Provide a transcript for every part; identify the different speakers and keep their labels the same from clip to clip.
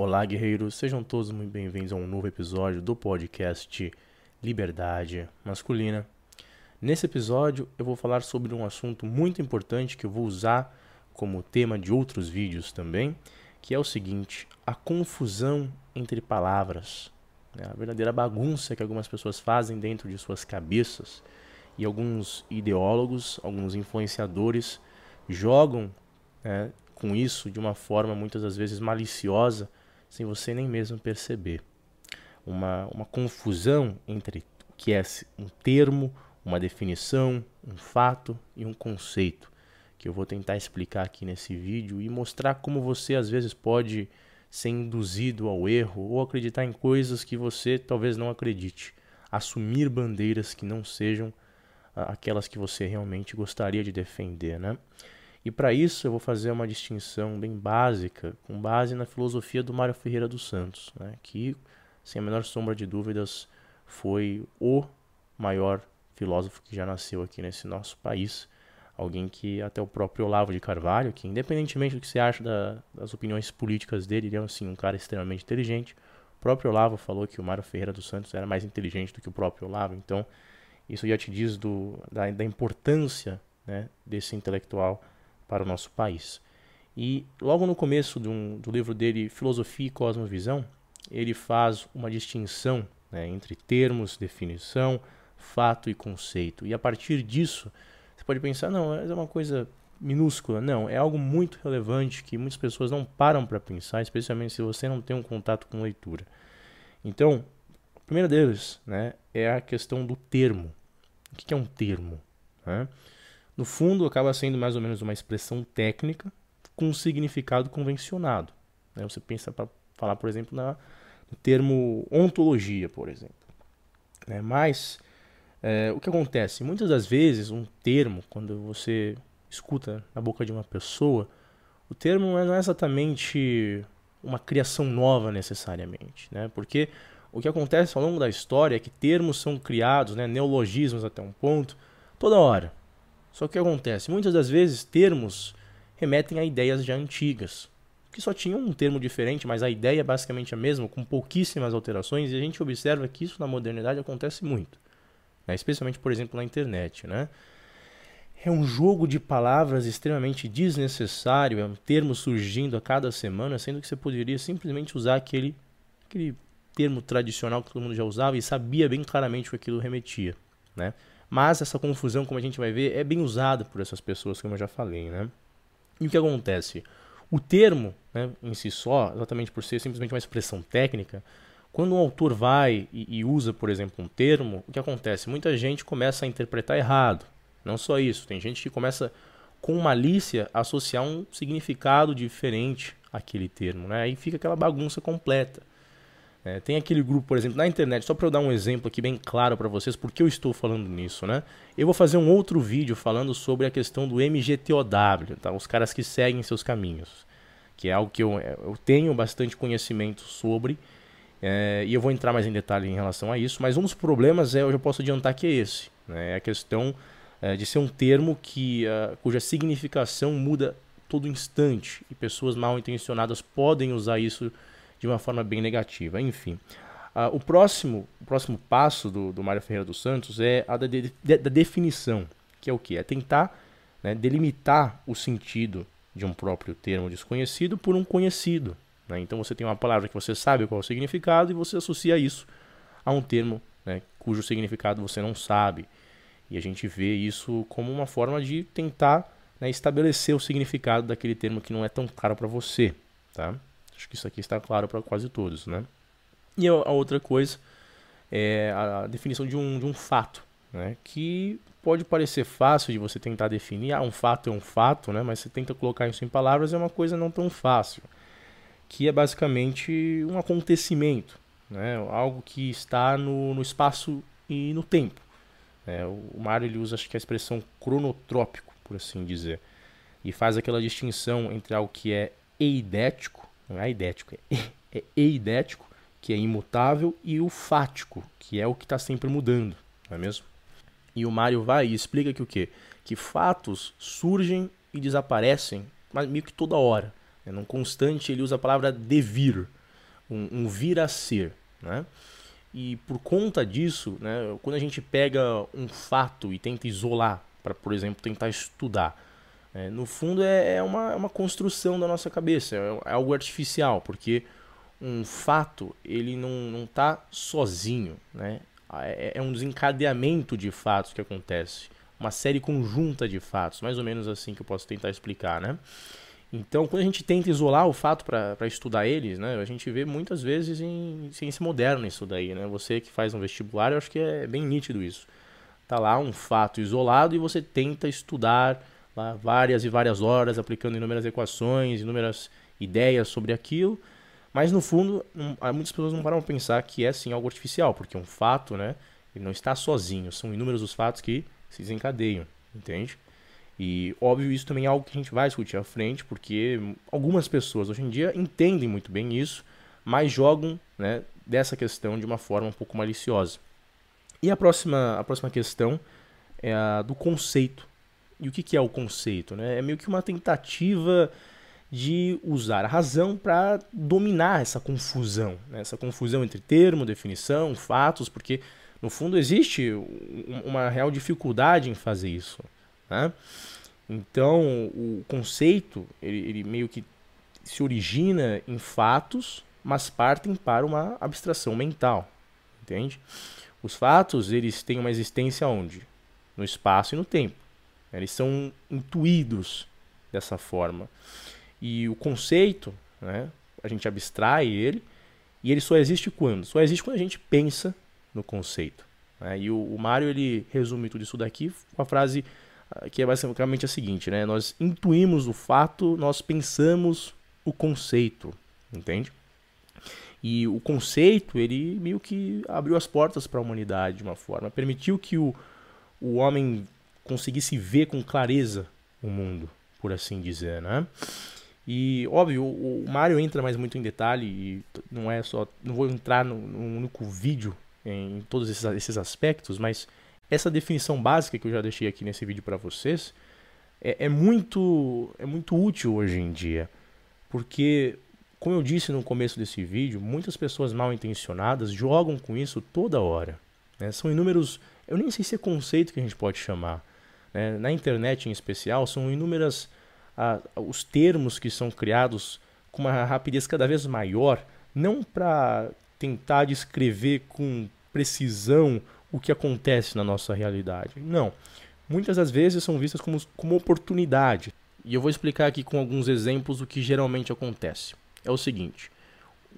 Speaker 1: Olá, guerreiros, sejam todos muito bem-vindos a um novo episódio do podcast Liberdade Masculina. Nesse episódio, eu vou falar sobre um assunto muito importante que eu vou usar como tema de outros vídeos também, que é o seguinte: a confusão entre palavras, né? a verdadeira bagunça que algumas pessoas fazem dentro de suas cabeças e alguns ideólogos, alguns influenciadores jogam né, com isso de uma forma muitas das vezes maliciosa, sem você nem mesmo perceber. Uma, uma confusão entre o que é um termo, uma definição, um fato e um conceito, que eu vou tentar explicar aqui nesse vídeo e mostrar como você às vezes pode ser induzido ao erro ou acreditar em coisas que você talvez não acredite, assumir bandeiras que não sejam aquelas que você realmente gostaria de defender, né? E para isso eu vou fazer uma distinção bem básica, com base na filosofia do Mário Ferreira dos Santos, né? que, sem a menor sombra de dúvidas, foi o maior filósofo que já nasceu aqui nesse nosso país. Alguém que até o próprio Olavo de Carvalho, que independentemente do que você acha da, das opiniões políticas dele, ele é assim, um cara extremamente inteligente. O próprio Olavo falou que o Mário Ferreira dos Santos era mais inteligente do que o próprio Olavo, então isso já te diz do, da, da importância né, desse intelectual para o nosso país. E logo no começo do, do livro dele, Filosofia e Cosmovisão, ele faz uma distinção né, entre termos, definição, fato e conceito. E a partir disso, você pode pensar, não, é uma coisa minúscula. Não, é algo muito relevante que muitas pessoas não param para pensar, especialmente se você não tem um contato com leitura. Então, o primeiro deles né, é a questão do termo. O que é um termo? Né? No fundo, acaba sendo mais ou menos uma expressão técnica com um significado convencionado. Né? Você pensa para falar, por exemplo, na, no termo ontologia, por exemplo. Né? Mas é, o que acontece? Muitas das vezes, um termo, quando você escuta na boca de uma pessoa, o termo não é exatamente uma criação nova necessariamente, né? Porque o que acontece ao longo da história é que termos são criados, né, neologismos até um ponto, toda hora. Só que o que acontece? Muitas das vezes termos remetem a ideias já antigas, que só tinham um termo diferente, mas a ideia é basicamente a mesma, com pouquíssimas alterações, e a gente observa que isso na modernidade acontece muito, né? especialmente, por exemplo, na internet. Né? É um jogo de palavras extremamente desnecessário, é um termo surgindo a cada semana, sendo que você poderia simplesmente usar aquele, aquele termo tradicional que todo mundo já usava e sabia bem claramente o que aquilo remetia, né? Mas essa confusão, como a gente vai ver, é bem usada por essas pessoas, como eu já falei, né? E o que acontece? O termo, né, em si só, exatamente por ser simplesmente uma expressão técnica, quando um autor vai e, e usa, por exemplo, um termo, o que acontece? Muita gente começa a interpretar errado. Não só isso, tem gente que começa com malícia a associar um significado diferente àquele termo, né? Aí fica aquela bagunça completa. É, tem aquele grupo, por exemplo, na internet, só para eu dar um exemplo aqui bem claro para vocês, porque eu estou falando nisso, né? Eu vou fazer um outro vídeo falando sobre a questão do MGTOW, tá? Os caras que seguem seus caminhos, que é algo que eu, eu tenho bastante conhecimento sobre, é, e eu vou entrar mais em detalhe em relação a isso, mas um dos problemas é, eu já posso adiantar que é esse, né? É a questão é, de ser um termo que, uh, cuja significação muda todo instante, e pessoas mal intencionadas podem usar isso de uma forma bem negativa. Enfim, uh, o, próximo, o próximo passo do, do Mário Ferreira dos Santos é a da, de, da definição, que é o que? É tentar né, delimitar o sentido de um próprio termo desconhecido por um conhecido. Né? Então você tem uma palavra que você sabe qual é o significado e você associa isso a um termo né, cujo significado você não sabe. E a gente vê isso como uma forma de tentar né, estabelecer o significado daquele termo que não é tão claro para você. Tá? Acho que isso aqui está claro para quase todos, né? E a outra coisa é a definição de um, de um fato, né? Que pode parecer fácil de você tentar definir, ah, um fato é um fato, né? Mas você tenta colocar isso em palavras é uma coisa não tão fácil, que é basicamente um acontecimento, né? Algo que está no, no espaço e no tempo. É, o Mário ele usa acho que a expressão cronotrópico, por assim dizer, e faz aquela distinção entre algo que é eidético não é idético, é, é eidético, que é imutável, e o fático, que é o que está sempre mudando, não é mesmo? E o Mário vai e explica que o quê? Que fatos surgem e desaparecem, mas meio que toda hora. Né? Num constante ele usa a palavra devir. um, um vir a ser, né? E por conta disso, né, quando a gente pega um fato e tenta isolar, para, por exemplo, tentar estudar, é, no fundo é, é, uma, é uma construção da nossa cabeça, é, é algo artificial, porque um fato ele não está sozinho, né? É, é um desencadeamento de fatos que acontece, uma série conjunta de fatos, mais ou menos assim que eu posso tentar explicar, né? Então, quando a gente tenta isolar o fato para estudar eles, né, a gente vê muitas vezes em ciência moderna isso daí, né? Você que faz um vestibular, eu acho que é bem nítido isso. Tá lá um fato isolado e você tenta estudar lá várias e várias horas, aplicando inúmeras equações, inúmeras ideias sobre aquilo, mas no fundo, muitas pessoas não param para pensar que é sim algo artificial, porque um fato, né, ele não está sozinho, são inúmeros os fatos que se desencadeiam, entende? E óbvio, isso também é algo que a gente vai discutir à frente, porque algumas pessoas hoje em dia entendem muito bem isso, mas jogam né, dessa questão de uma forma um pouco maliciosa. E a próxima, a próxima questão é a do conceito. E o que, que é o conceito? Né? É meio que uma tentativa de usar a razão para dominar essa confusão, né? essa confusão entre termo, definição, fatos, porque no fundo existe uma real dificuldade em fazer isso. Né? Então, o conceito, ele, ele meio que se origina em fatos, mas partem para uma abstração mental, entende? Os fatos, eles têm uma existência onde? No espaço e no tempo. Eles são intuídos dessa forma. E o conceito, né, a gente abstrai ele, e ele só existe quando? Só existe quando a gente pensa no conceito. Né? E o, o Mário, ele resume tudo isso daqui com a frase que é basicamente a seguinte, né? Nós intuímos o fato, nós pensamos o conceito, entende? E o conceito, ele meio que abriu as portas para a humanidade de uma forma, permitiu que o, o homem conseguisse ver com clareza o mundo, por assim dizer, né? E, óbvio, o, Mario entra mais muito em detalhe e não é só... Não vou entrar no único vídeo em todos esses, esses aspectos, mas essa definição básica que eu já deixei aqui nesse vídeo para vocês é, é, muito, é muito útil hoje em dia, porque, como eu disse no começo desse vídeo, muitas pessoas mal intencionadas jogam com isso toda hora. Né? São inúmeros, eu nem sei se é conceito que a gente pode chamar. Né? Na internet em especial, são inúmeras ah, os termos que são criados com uma rapidez cada vez maior, não para tentar descrever com precisão o que acontece na nossa realidade. Não. Muitas das vezes são vistas como, como oportunidade. E eu vou explicar aqui com alguns exemplos o que geralmente acontece. É o seguinte: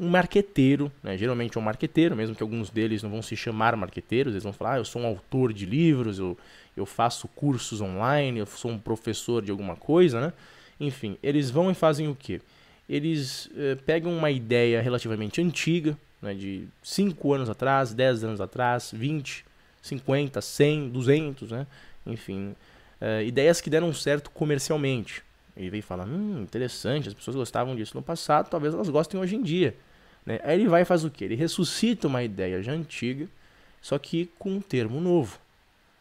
Speaker 1: um marqueteiro, né, geralmente é um marqueteiro, mesmo que alguns deles não vão se chamar marqueteiros, eles vão falar, ah, eu sou um autor de livros, eu, eu faço cursos online, eu sou um professor de alguma coisa, né? Enfim, eles vão e fazem o quê? Eles eh, pegam uma ideia relativamente antiga, né, de 5 anos atrás, 10 anos atrás, 20, 50, 100, 200, né? enfim, uh, ideias que deram certo comercialmente. Ele veio falar, hum, interessante, as pessoas gostavam disso no passado, talvez elas gostem hoje em dia. Né? Aí ele vai e faz o quê? Ele ressuscita uma ideia já antiga, só que com um termo novo.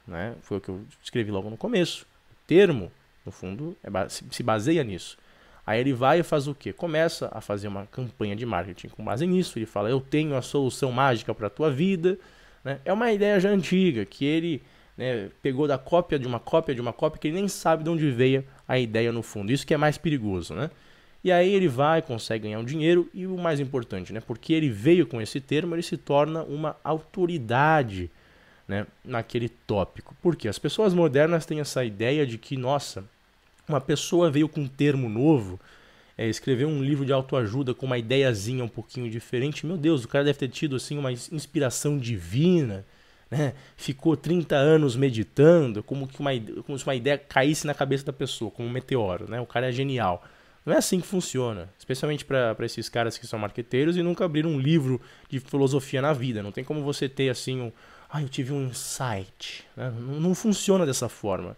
Speaker 1: Né? Foi o que eu escrevi logo no começo. O termo, no fundo, é, se baseia nisso. Aí ele vai e faz o quê? Começa a fazer uma campanha de marketing com base nisso. Ele fala: Eu tenho a solução mágica para a tua vida. Né? É uma ideia já antiga que ele né, pegou da cópia de uma cópia de uma cópia que ele nem sabe de onde veio a ideia no fundo. Isso que é mais perigoso, né? E aí ele vai, consegue ganhar um dinheiro e o mais importante, né? Porque ele veio com esse termo, ele se torna uma autoridade né, naquele tópico. Porque as pessoas modernas têm essa ideia de que, nossa, uma pessoa veio com um termo novo, é, escreveu um livro de autoajuda com uma ideiazinha um pouquinho diferente, meu Deus, o cara deve ter tido assim uma inspiração divina, né? Ficou 30 anos meditando, como, que uma, como se uma ideia caísse na cabeça da pessoa, como um meteoro, né? O cara é genial. Não é assim que funciona, especialmente para esses caras que são marqueteiros e nunca abriram um livro de filosofia na vida. Não tem como você ter assim um, ah, eu tive um insight. Né? Não, não funciona dessa forma.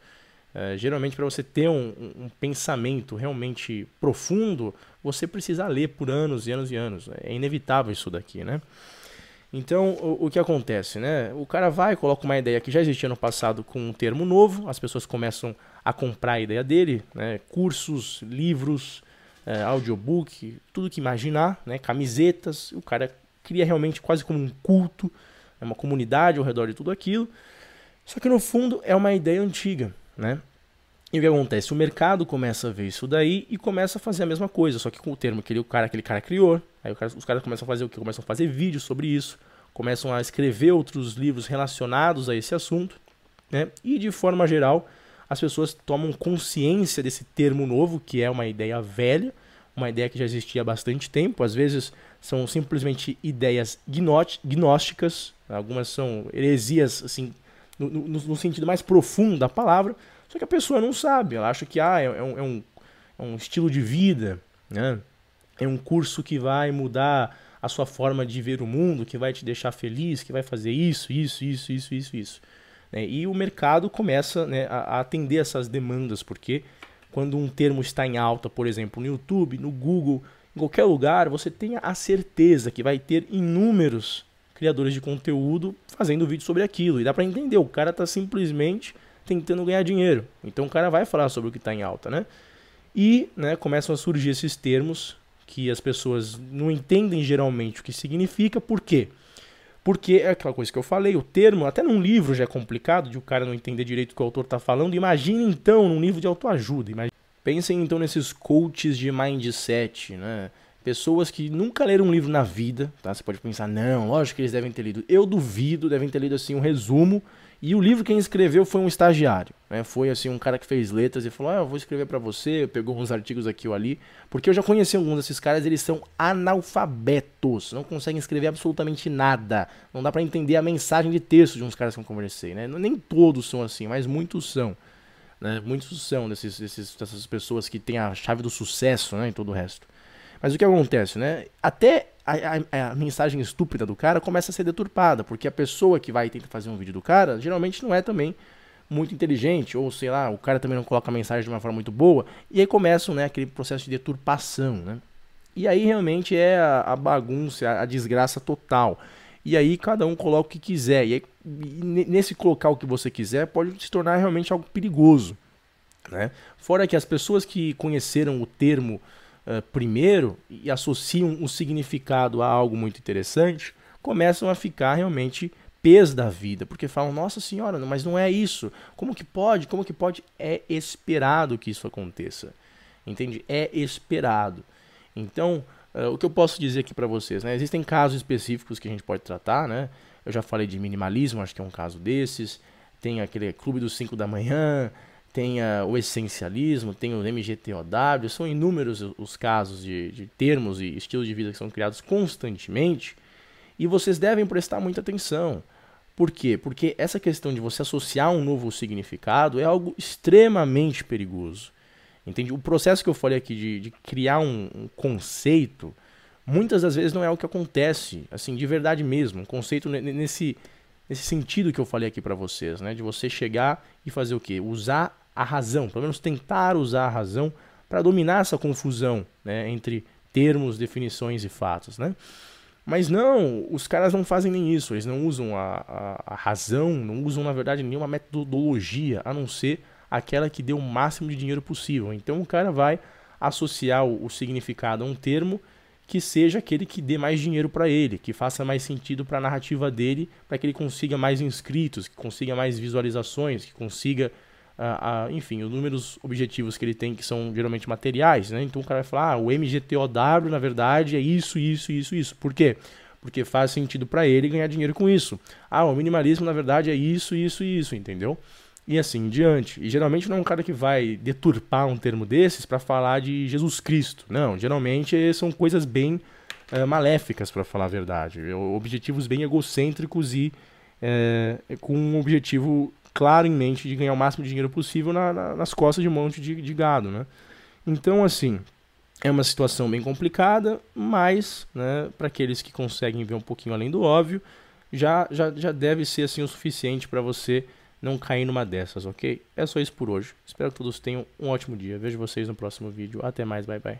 Speaker 1: É, geralmente, para você ter um, um, pensamento realmente profundo, você precisa ler por anos e anos e anos. É inevitável isso daqui, né? Então, o, o, que acontece, né? O cara vai, coloca uma ideia que já existia no passado com um termo novo, as pessoas começam a comprar a ideia dele, né? Cursos, livros, é, audiobook, tudo que imaginar, né? Camisetas, o cara cria realmente quase como um culto, é uma comunidade ao redor de tudo aquilo. Só que no fundo é uma ideia antiga, né? E o que acontece? O mercado começa a ver isso daí e começa a fazer a mesma coisa, só que com o termo que ele, o cara, aquele cara criou. Aí cara, os caras começam a fazer o que? Começam a fazer vídeos sobre isso, começam a escrever outros livros relacionados a esse assunto, né? E de forma geral, as pessoas tomam consciência desse termo novo, que é uma ideia velha, uma ideia que já existia há bastante tempo. Às vezes são simplesmente ideias gnósticas, algumas são heresias, assim, no, no, no sentido mais profundo da palavra, só que a pessoa não sabe, ela acha que ah, é, é, um, é, um, é um estilo de vida, né? é um curso que vai mudar a sua forma de ver o mundo, que vai te deixar feliz, que vai fazer isso, isso, isso, isso, isso, isso. Né? E o mercado começa né, a, a atender essas demandas, porque quando um termo está em alta, por exemplo, no YouTube, no Google, em qualquer lugar, você tenha a certeza que vai ter inúmeros criadores de conteúdo fazendo vídeo sobre aquilo. E dá para entender, o cara está simplesmente tentando ganhar dinheiro. Então o cara vai falar sobre o que está em alta, né? E né, começam a surgir esses termos que as pessoas não entendem geralmente o que significa. Por quê? Porque é aquela coisa que eu falei, o termo, até num livro já é complicado de o cara não entender direito o que o autor está falando. Imagine então num livro de autoajuda. Imagine... Pensem então nesses coaches de mindset, né? Pessoas que nunca leram um livro na vida, tá? Você pode pensar, não, lógico que eles devem ter lido. Eu duvido, devem ter lido assim um resumo e o livro quem escreveu foi um estagiário, né? Foi assim um cara que fez letras e falou: ah, eu vou escrever para você", pegou uns artigos aqui ou ali, porque eu já conheci alguns desses caras, eles são analfabetos, não conseguem escrever absolutamente nada. Não dá para entender a mensagem de texto de uns caras que eu conversei, né? Nem todos são assim, mas muitos são. Né? Muitos são desses, desses, dessas pessoas que têm a chave do sucesso, né, e todo o resto. Mas o que acontece, né? Até a, a, a, mensagem estúpida do cara começa a ser deturpada, porque a pessoa que vai tentar fazer um vídeo do cara geralmente não é também muito inteligente, ou sei lá, o cara também não coloca a mensagem de uma forma muito boa, e aí começa né, aquele processo de deturpação, né? E aí realmente é a, a bagunça, a, a, desgraça total. E aí cada um coloca o que quiser. E, aí, nesse colocar o que você quiser pode se tornar realmente algo perigoso. Né? Fora que as pessoas que conheceram o termo uh, primeiro e associam o significado a algo muito interessante, começam a ficar realmente pés da vida, porque falam, nossa senhora, mas não é isso. Como que pode? Como que pode? É esperado que isso aconteça. Entende? É esperado. Então, uh, o que eu posso dizer aqui para vocês, né? Existem casos específicos que a gente pode tratar, né? Eu já falei de minimalismo, acho que é um caso desses. Tem aquele clube dos 5 da manhã, tem o essencialismo, tem o MGTOW, são inúmeros os casos de, de termos e estilos de vida que são criados constantemente e vocês devem prestar muita atenção. Por quê? Porque essa questão de você associar um novo significado é algo extremamente perigoso. Entende? O processo que eu falei aqui de, de criar um, um, conceito, muitas das vezes não é o que acontece, assim, de verdade mesmo. Um conceito nesse, nesse sentido que eu falei aqui para vocês, né? De você chegar e fazer o quê? Usar a razão, pelo menos tentar usar a razão para dominar essa confusão né, entre termos, definições e fatos. Né? Mas não, os caras não fazem nem isso, eles não usam a, a, a, razão, não usam, na verdade, nenhuma metodologia, a não ser aquela que dê o máximo de dinheiro possível. Então o cara vai associar o, o significado a um termo que seja aquele que dê mais dinheiro para ele, que faça mais sentido para a narrativa dele, para que ele consiga mais inscritos, que consiga mais visualizações, que consiga a, a, enfim, os números objetivos que ele tem, que são geralmente materiais, né? Então o cara vai falar, ah, o MGTOW, na verdade, é isso, isso, isso, isso. Por quê? Porque faz sentido para ele ganhar dinheiro com isso. Ah, o minimalismo, na verdade, é isso, isso isso, entendeu? E assim em diante. E geralmente não é um cara que vai deturpar um termo desses para falar de Jesus Cristo. Não, geralmente são coisas bem uh, maléficas, para falar a verdade. Objetivos bem egocêntricos e é, com um objetivo claro em mente de ganhar o máximo de dinheiro possível na, na, nas costas de um monte de, de gado, né? Então, assim, é uma situação bem complicada, mas, né, para aqueles que conseguem ver um pouquinho além do óbvio, já, já, já deve ser assim o suficiente para você não cair numa dessas, ok? É só isso por hoje. Espero que todos tenham um ótimo dia. Vejo vocês no próximo vídeo. Até mais, bye bye.